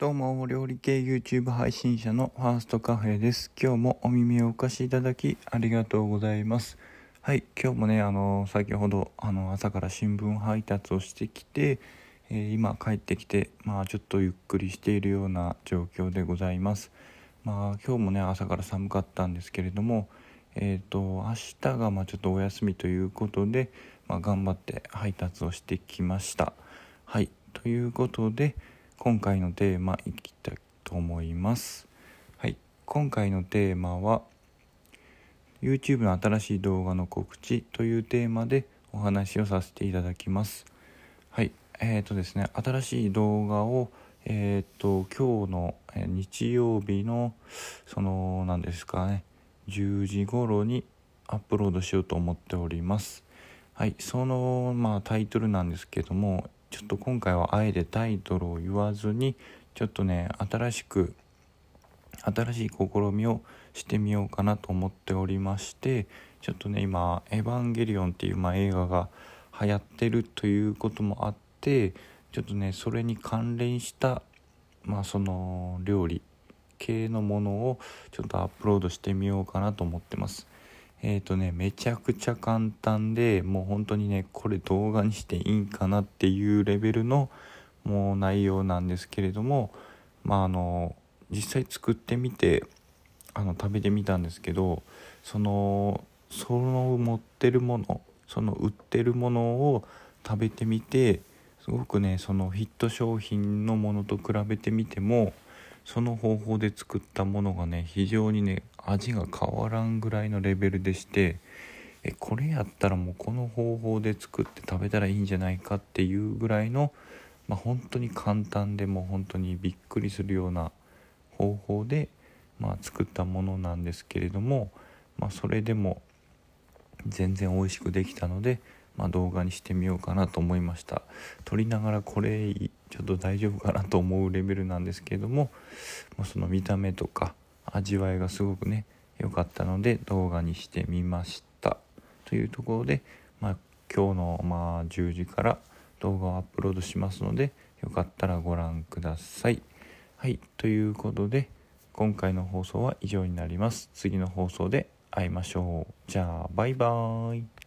どうも、料理系 YouTube 配信者のファーストカフェです。今日もお耳をお貸しいただきありがとうございます。はい、今日もね、あの、先ほど、あの、朝から新聞配達をしてきて、えー、今帰ってきて、まあ、ちょっとゆっくりしているような状況でございます。まあ、今日もね、朝から寒かったんですけれども、えっ、ー、と、明日が、まあ、ちょっとお休みということで、まあ、頑張って配達をしてきました。はい、ということで、今回のテーマいきたいと思います。はい。今回のテーマは YouTube の新しい動画の告知というテーマでお話をさせていただきます。はい。えーとですね新しい動画をえっ、ー、と今日の日曜日のその何ですかね10時頃にアップロードしようと思っております。はい。そのまあタイトルなんですけどもちょっと今回はあえてタイトルを言わずにちょっとね新しく新しい試みをしてみようかなと思っておりましてちょっとね今「エヴァンゲリオン」っていう、まあ、映画が流行ってるということもあってちょっとねそれに関連したまあその料理系のものをちょっとアップロードしてみようかなと思ってます。えっ、ー、とねめちゃくちゃ簡単でもう本当にねこれ動画にしていいんかなっていうレベルのもう内容なんですけれどもまああの実際作ってみてあの食べてみたんですけどそのその持ってるものその売ってるものを食べてみてすごくねそのヒット商品のものと比べてみてもその方法で作ったものがね非常にね味が変わらんぐらいのレベルでしてえこれやったらもうこの方法で作って食べたらいいんじゃないかっていうぐらいの、まあ、本当に簡単でも本当にびっくりするような方法で、まあ、作ったものなんですけれども、まあ、それでも全然美味しくできたので、まあ、動画にしてみようかなと思いました撮りながらこれちょっと大丈夫かなと思うレベルなんですけれども、まあ、その見た目とか味わいがすごくね良かったので動画にしてみましたというところで、まあ、今日のまあ10時から動画をアップロードしますのでよかったらご覧ください。はい、ということで今回の放送は以上になります。次の放送で会いましょう。じゃあバイバーイ。